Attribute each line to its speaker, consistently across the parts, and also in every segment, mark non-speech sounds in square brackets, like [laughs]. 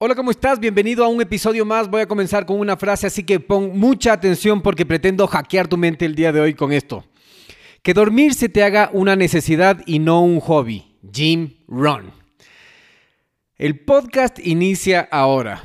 Speaker 1: Hola, ¿cómo estás? Bienvenido a un episodio más. Voy a comenzar con una frase, así que pon mucha atención porque pretendo hackear tu mente el día de hoy con esto. Que dormir se te haga una necesidad y no un hobby. Jim Ron. El podcast inicia ahora.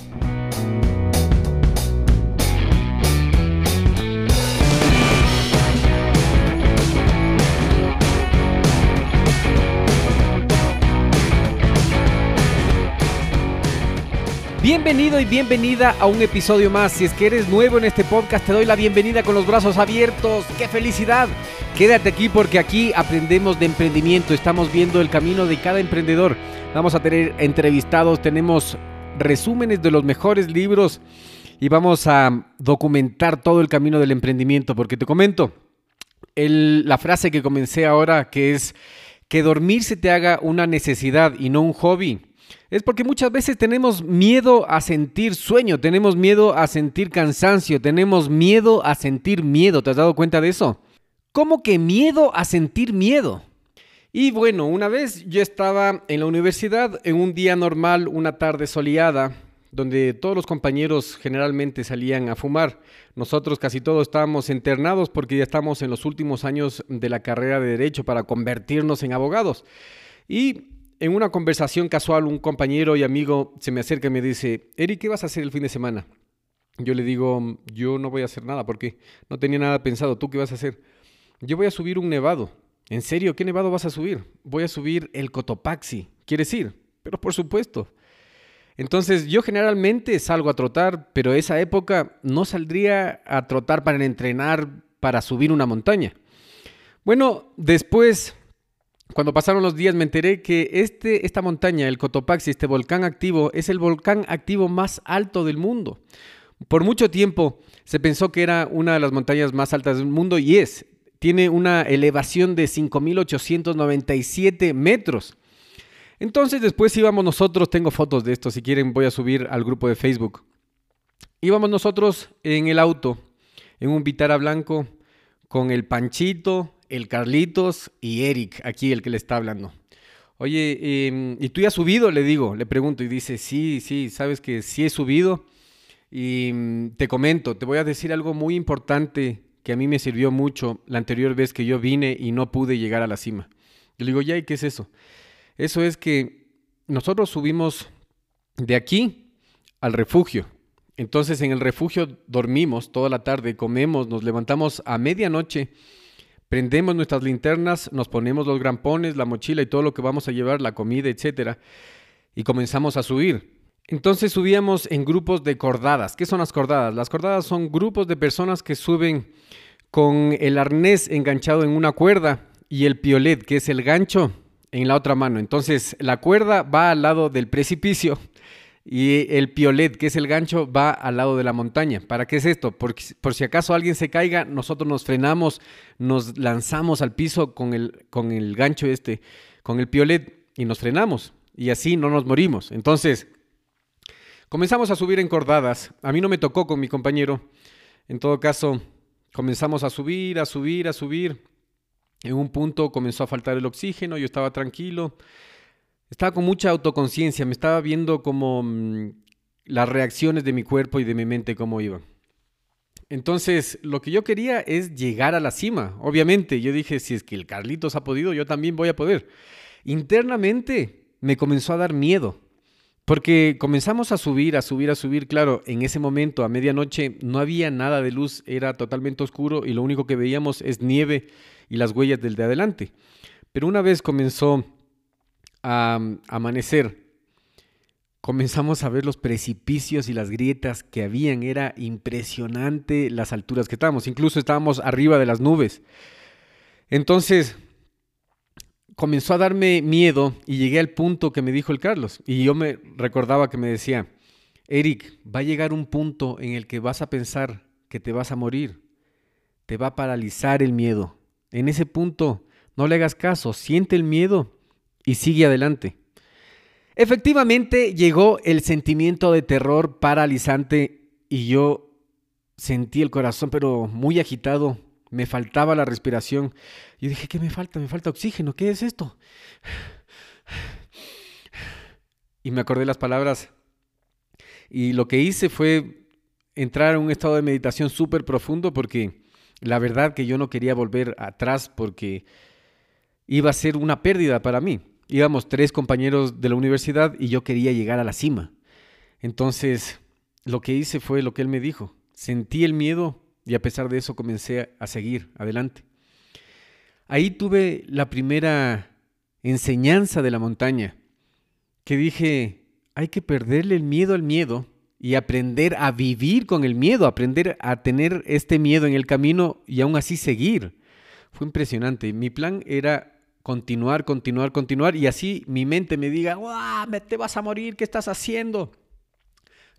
Speaker 1: Bienvenido y bienvenida a un episodio más. Si es que eres nuevo en este podcast, te doy la bienvenida con los brazos abiertos. ¡Qué felicidad! Quédate aquí porque aquí aprendemos de emprendimiento. Estamos viendo el camino de cada emprendedor. Vamos a tener entrevistados, tenemos resúmenes de los mejores libros y vamos a documentar todo el camino del emprendimiento. Porque te comento, la frase que comencé ahora, que es que dormir se te haga una necesidad y no un hobby es porque muchas veces tenemos miedo a sentir sueño, tenemos miedo a sentir cansancio, tenemos miedo a sentir miedo. ¿Te has dado cuenta de eso? ¿Cómo que miedo a sentir miedo? Y bueno, una vez yo estaba en la universidad en un día normal, una tarde soleada, donde todos los compañeros generalmente salían a fumar. Nosotros casi todos estábamos internados porque ya estamos en los últimos años de la carrera de derecho para convertirnos en abogados. Y en una conversación casual, un compañero y amigo se me acerca y me dice, Eric, ¿qué vas a hacer el fin de semana? Yo le digo, yo no voy a hacer nada porque no tenía nada pensado. ¿Tú qué vas a hacer? Yo voy a subir un nevado. ¿En serio? ¿Qué nevado vas a subir? Voy a subir el Cotopaxi. ¿Quieres ir? Pero por supuesto. Entonces yo generalmente salgo a trotar, pero esa época no saldría a trotar para entrenar, para subir una montaña. Bueno, después cuando pasaron los días me enteré que este, esta montaña, el Cotopaxi, este volcán activo, es el volcán activo más alto del mundo. Por mucho tiempo se pensó que era una de las montañas más altas del mundo y es. Tiene una elevación de 5.897 metros. Entonces después íbamos nosotros, tengo fotos de esto, si quieren voy a subir al grupo de Facebook. Íbamos nosotros en el auto, en un Vitara blanco, con el Panchito, el Carlitos y Eric, aquí el que le está hablando. Oye, em, ¿y tú ya has subido? Le digo, le pregunto y dice, sí, sí, sabes que sí he subido. Y mm, te comento, te voy a decir algo muy importante que a mí me sirvió mucho la anterior vez que yo vine y no pude llegar a la cima. Le digo, ya, ¿y qué es eso? Eso es que nosotros subimos de aquí al refugio. Entonces en el refugio dormimos toda la tarde, comemos, nos levantamos a medianoche Prendemos nuestras linternas, nos ponemos los grampones, la mochila y todo lo que vamos a llevar, la comida, etcétera, y comenzamos a subir. Entonces subíamos en grupos de cordadas. ¿Qué son las cordadas? Las cordadas son grupos de personas que suben con el arnés enganchado en una cuerda y el piolet, que es el gancho, en la otra mano. Entonces la cuerda va al lado del precipicio y el piolet, que es el gancho, va al lado de la montaña. ¿Para qué es esto? por si acaso alguien se caiga, nosotros nos frenamos, nos lanzamos al piso con el, con el gancho este, con el piolet y nos frenamos. Y así no nos morimos. Entonces, comenzamos a subir encordadas. A mí no me tocó con mi compañero. En todo caso, comenzamos a subir, a subir, a subir. En un punto comenzó a faltar el oxígeno, yo estaba tranquilo. Estaba con mucha autoconciencia, me estaba viendo como mm, las reacciones de mi cuerpo y de mi mente cómo iban. Entonces, lo que yo quería es llegar a la cima. Obviamente, yo dije, si es que el Carlitos ha podido, yo también voy a poder. Internamente me comenzó a dar miedo, Porque comenzamos a subir, a subir, a subir. Claro, en ese momento, a medianoche, no había nada de luz, era totalmente oscuro y lo único que veíamos es nieve y las huellas del de adelante. Pero una vez comenzó a amanecer, comenzamos a ver los precipicios y las grietas que habían. Era impresionante las alturas que estábamos. Incluso estábamos arriba de las nubes. Entonces, comenzó a darme miedo y llegué al punto que me dijo el Carlos. Y yo me recordaba que me decía, Eric, va a llegar un punto en el que vas a pensar que te vas a morir. Te va a paralizar el miedo. En ese punto, no le hagas caso, siente el miedo y sigue adelante. Efectivamente, llegó el sentimiento de terror paralizante y yo sentí el corazón, pero muy agitado, me faltaba la respiración. Yo dije, ¿qué me falta? Me falta oxígeno, ¿qué es esto? Y me acordé las palabras. Y lo que hice fue entrar en un estado de meditación súper profundo porque la verdad que yo no quería volver atrás porque iba a ser una pérdida para mí. Íbamos tres compañeros de la universidad y yo quería llegar a la cima. Entonces, lo que hice fue lo que él me dijo. Sentí el miedo y a pesar de eso comencé a seguir adelante. Ahí tuve la primera enseñanza de la montaña, que dije, hay que perderle el miedo al miedo y aprender a vivir con el miedo, aprender a tener este miedo en el camino y aún así seguir. Fue impresionante. Mi plan era continuar, continuar, continuar y así mi mente me diga, ¡Wow! te vas a morir, ¿qué estás haciendo?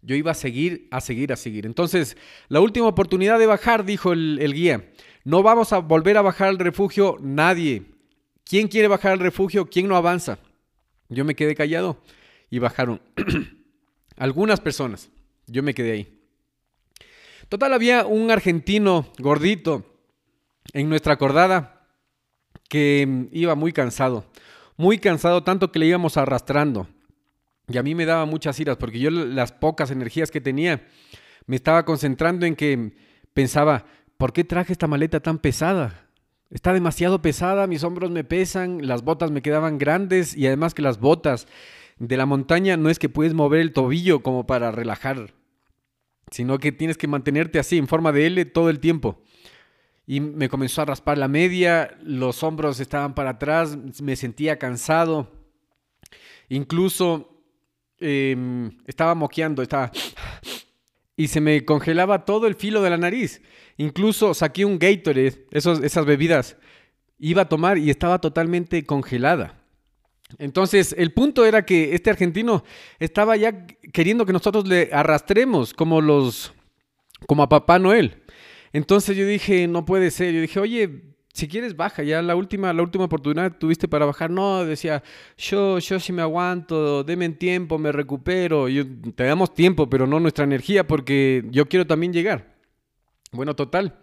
Speaker 1: Yo iba a seguir, a seguir, a seguir. Entonces, la última oportunidad de bajar, dijo el, guía. No vamos a volver a bajar al refugio nadie. ¿Quién quiere bajar al refugio? ¿Quién no avanza? Yo me quedé callado y bajaron [clears throat] algunas personas. Yo me quedé ahí. Total, había un argentino gordito en nuestra acordada que iba muy cansado. Muy cansado, tanto que le íbamos arrastrando. Y a mí me daba muchas iras porque yo las pocas energías que tenía me estaba concentrando en que pensaba, ¿por qué traje esta maleta tan pesada? Está demasiado pesada, mis hombros me pesan, las botas me quedaban grandes y además que las botas de la montaña no es que puedes mover el tobillo como para relajar, sino que tienes que mantenerte así en forma de L todo el tiempo. Y me comenzó a raspar la media, los hombros estaban para atrás, me sentía cansado. Incluso Em, estaba moqueando, estaba... Y se me congelaba todo el filo de la nariz. Incluso saqué un Gatorade, esas bebidas. Iba a tomar y estaba totalmente congelada. Entonces, el punto era que este argentino estaba ya queriendo que nosotros le arrastremos como los como a Papá Noel. Entonces yo dije, no puede ser. Yo dije, "Oye, si quieres baja, ya la última, la última oportunidad tuviste para bajar. No, decía, yo, yo sí me aguanto, deme tiempo, me recupero. Yo, te damos tiempo, pero no nuestra energía, porque yo quiero también llegar. Bueno, total.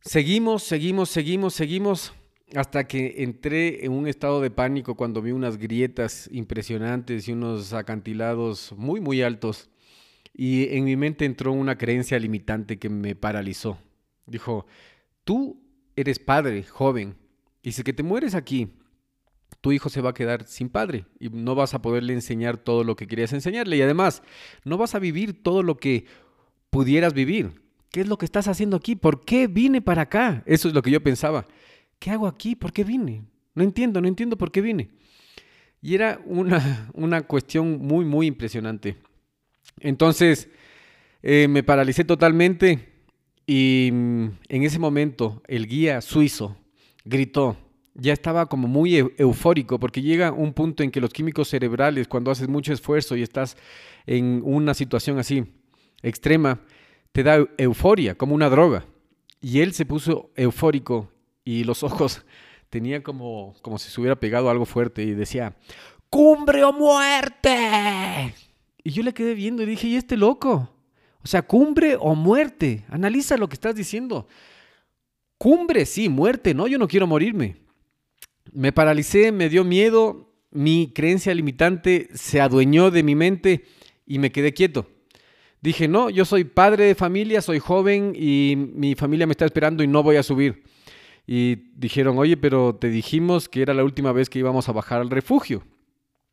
Speaker 1: Seguimos, seguimos, seguimos, seguimos, hasta que entré en un estado de pánico cuando vi unas grietas impresionantes y unos acantilados muy, muy altos. Y en mi mente entró una creencia limitante que me paralizó. Dijo, tú eres padre, joven, y si que te mueres aquí, tu hijo se va a quedar sin padre y no vas a poderle enseñar todo lo que querías enseñarle. Y además, no vas a vivir todo lo que pudieras vivir. ¿Qué es lo que estás haciendo aquí? ¿Por qué vine para acá? Eso es lo que yo pensaba. ¿Qué hago aquí? ¿Por qué vine? No entiendo, no entiendo por qué vine. Y era una, [laughs] una cuestión muy, muy impresionante. Entonces, eh, me paralicé totalmente y mm, en ese momento el guía suizo gritó, ya estaba como muy eufórico porque llega un punto en que los químicos cerebrales, cuando haces mucho esfuerzo y estás en una situación así extrema, te da euforia, como una droga. Y él se puso eufórico y los [laughs] ojos tenía como, como si se hubiera pegado algo fuerte y decía, cumbre o muerte. Y yo le quedé viendo y dije, ¿y este loco? O sea, cumbre o muerte. Analiza lo que estás diciendo. Cumbre, sí, muerte, no, yo no quiero morirme. Me paralicé, me dio miedo, mi creencia limitante se adueñó de mi mente y me quedé quieto. Dije, no, yo soy padre de familia, soy joven y mi familia me está esperando y no voy a subir. Y dijeron, oye, pero te dijimos que era la última vez que íbamos a bajar al refugio.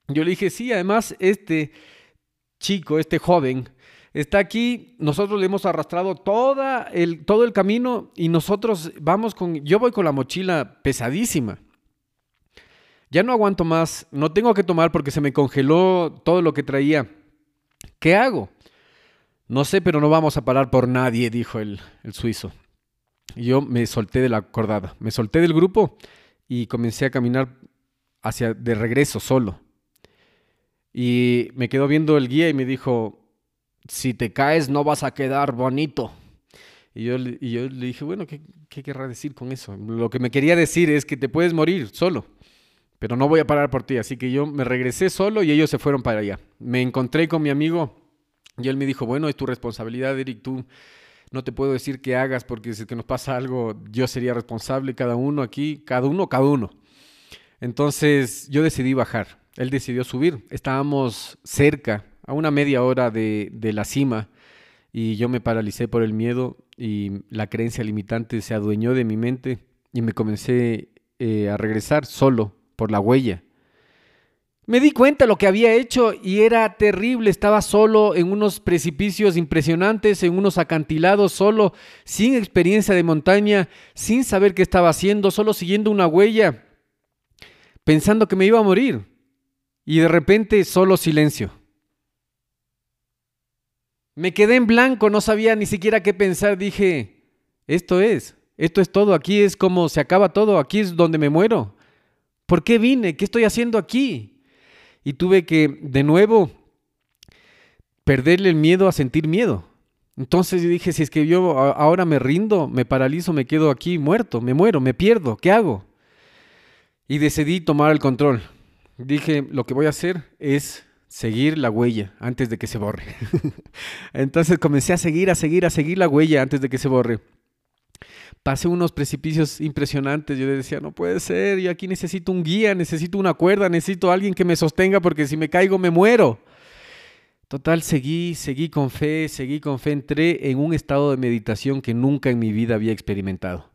Speaker 1: Yo le dije, sí, además este chico, este joven, está aquí, nosotros le hemos arrastrado toda el, todo el camino y nosotros vamos con, yo voy con la mochila pesadísima. Ya no aguanto más, no tengo que tomar porque se me congeló todo lo que traía. ¿Qué hago? No sé, pero no vamos a parar por nadie, dijo el, el suizo. Yo me solté de la cordada, me solté del grupo y comencé a caminar hacia de regreso solo. Y me quedó viendo el guía y me dijo, si te caes no vas a quedar bonito. Y yo, y yo le dije, bueno, ¿qué, ¿qué querrá decir con eso? Lo que me quería decir es que te puedes morir solo, pero no voy a parar por ti. Así que yo me regresé solo y ellos se fueron para allá. Me encontré con mi amigo y él me dijo, bueno, es tu responsabilidad, Eric, tú no te puedo decir qué hagas porque si que nos pasa algo, yo sería responsable, cada uno aquí, cada uno, cada uno. Entonces yo decidí bajar, él decidió subir. Estábamos cerca, a una media hora de, la cima, y yo me paralicé por el miedo y la creencia limitante se adueñó de mi mente y me comencé eh, a regresar solo por la huella. Me di cuenta de lo que había hecho y era terrible. Estaba solo en unos precipicios impresionantes, en unos acantilados, solo, sin experiencia de montaña, sin saber qué estaba haciendo, solo siguiendo una huella, pensando que me iba a morir. Y de repente solo silencio. Me quedé en blanco, no sabía ni siquiera qué pensar. Dije, esto es, esto es todo, aquí es como se acaba todo, aquí es donde me muero. ¿Por qué vine? ¿Qué estoy haciendo aquí? y tuve que de nuevo perderle el miedo a sentir miedo. Entonces dije, si es que yo ahora me rindo, me paralizo, me quedo aquí muerto, me muero, me pierdo, ¿qué hago? Y decidí tomar el control. Dije, lo que voy a hacer es seguir la huella antes de que se borre. [laughs] Entonces comencé a seguir, a seguir, a seguir la huella antes de que se borre pasé unos precipicios impresionantes. Yo decía, no puede ser, yo aquí necesito un guía, necesito una cuerda, necesito alguien que me sostenga porque si me caigo me muero. Total, seguí, seguí con fe, seguí con fe, entré en un estado de meditación que nunca en mi vida había experimentado.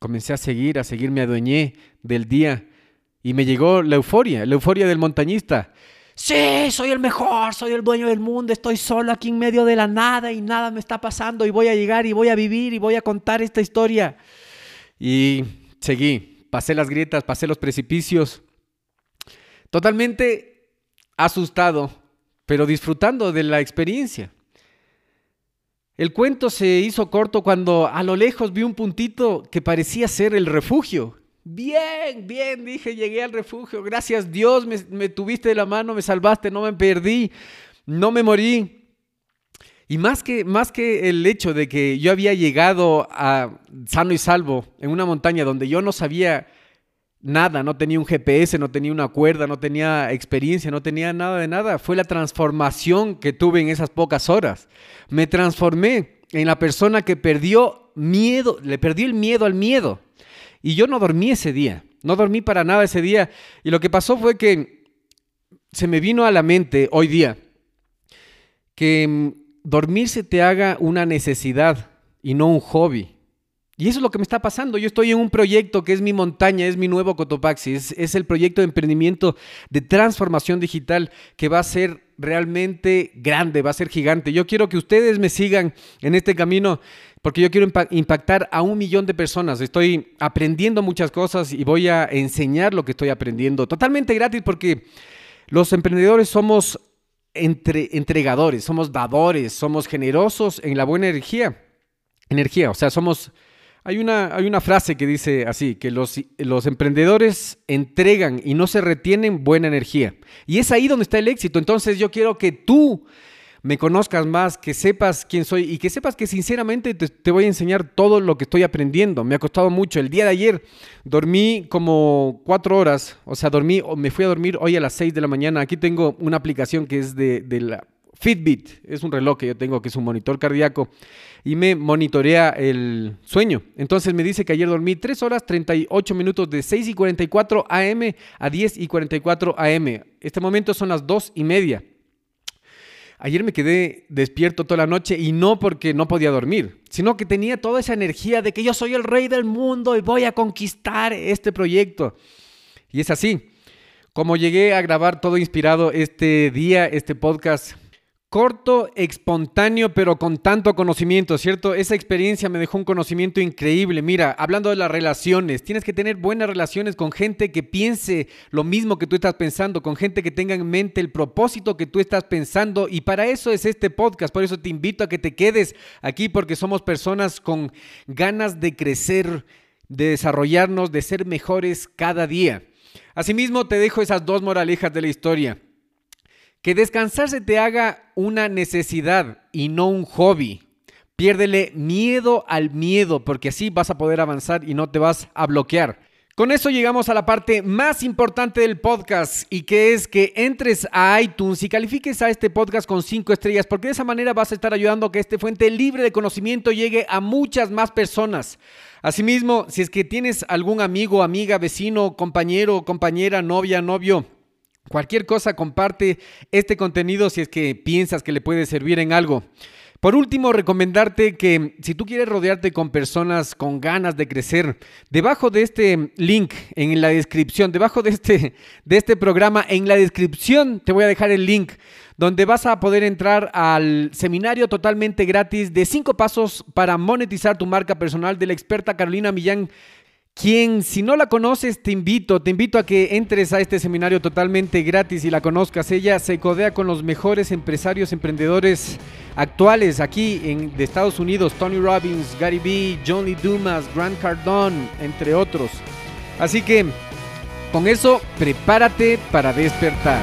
Speaker 1: Comencé a seguir, a seguir, me adueñé del día y me llegó la euforia, la euforia del montañista sí, soy el mejor, soy el dueño del mundo, estoy solo aquí en medio de la nada y nada me está pasando y voy a llegar y voy a vivir y voy a contar esta historia. Y seguí, pasé las grietas, pasé los precipicios, totalmente asustado, pero disfrutando de la experiencia. El cuento se hizo corto cuando a lo lejos vi un puntito que parecía ser el refugio. Bien, bien, dije, llegué al refugio. Gracias Dios, me, tuviste de la mano, me salvaste, no me perdí, no me morí. Y más que, más que el hecho de que yo había llegado a sano y salvo en una montaña donde yo no sabía nada, no tenía un GPS, no tenía una cuerda, no tenía experiencia, no tenía nada de nada, fue la transformación que tuve en esas pocas horas. Me transformé en la persona que perdió miedo, le perdió el miedo al miedo. Y yo no dormí ese día, no dormí para nada ese día. Y lo que pasó fue que se me vino a la mente hoy día que mm, dormir se te haga una necesidad y no un hobby. Y eso es lo que me está pasando. Yo estoy en un proyecto que es mi montaña, es mi nuevo Cotopaxi, es, es, el proyecto de emprendimiento de transformación digital que va a ser realmente grande, va a ser gigante. Yo quiero que ustedes me sigan en este camino porque yo quiero impactar a un millón de personas. Estoy aprendiendo muchas cosas y voy a enseñar lo que estoy aprendiendo totalmente gratis porque los emprendedores somos entre, entregadores, somos dadores, somos generosos en la buena energía. Energía, o sea, somos... Hay una, hay una frase que dice así, que los, los emprendedores entregan y no se retienen buena energía. Y es ahí donde está el éxito. Entonces yo quiero que tú me conozcas más, que sepas quién soy y que sepas que sinceramente te, voy a enseñar todo lo que estoy aprendiendo. Me ha costado mucho. El día de ayer dormí como cuatro horas, o sea, dormí, me fui a dormir hoy a las seis de la mañana. Aquí tengo una aplicación que es de, de la Fitbit, es un reloj que yo tengo que es un monitor cardíaco y me monitorea el sueño. Entonces me dice que ayer dormí 3 horas 38 minutos de 6 y 44 AM a 10 y 44 AM. Este momento son las 2 y media. Ayer me quedé despierto toda la noche y no porque no podía dormir, sino que tenía toda esa energía de que yo soy el rey del mundo y voy a conquistar este proyecto. Y es así. Como llegué a grabar todo inspirado este día, este podcast Corto, espontáneo, pero con tanto conocimiento, ¿cierto? Esa experiencia me dejó un conocimiento increíble. Mira, hablando de las relaciones, tienes que tener buenas relaciones con gente que piense lo mismo que tú estás pensando, con gente que tenga en mente el propósito que tú estás pensando. Y para eso es este podcast. Por eso te invito a que te quedes aquí porque somos personas con ganas de crecer, de desarrollarnos, de ser mejores cada día. Asimismo, te dejo esas dos moralejas de la historia. Que descansar se te haga una necesidad y no un hobby. Piérdele miedo al miedo porque así vas a poder avanzar y no te vas a bloquear. Con eso llegamos a la parte más importante del podcast y que es que entres a iTunes y califiques a este podcast con cinco estrellas porque de esa manera vas a estar ayudando a que este fuente libre de conocimiento llegue a muchas más personas. Asimismo, si es que tienes algún amigo, amiga, vecino, compañero, compañera, novia, novio, Cualquier cosa, comparte este contenido si es que piensas que le puede servir en algo. Por último, recomendarte que si tú quieres rodearte con personas con ganas de crecer, debajo de este link en la descripción, debajo de este, de este programa, en la descripción te voy a dejar el link donde vas a poder entrar al seminario totalmente gratis de 5 pasos para monetizar tu marca personal de la experta Carolina Millán quien si no la conoces te invito, te invito a que entres a este seminario totalmente gratis y la conozcas. Ella se codea con los mejores empresarios, emprendedores actuales aquí en, de Estados Unidos, Tony Robbins, Gary Vee, John Lee Dumas, Grant Cardone, entre otros. Así que con eso, prepárate para despertar.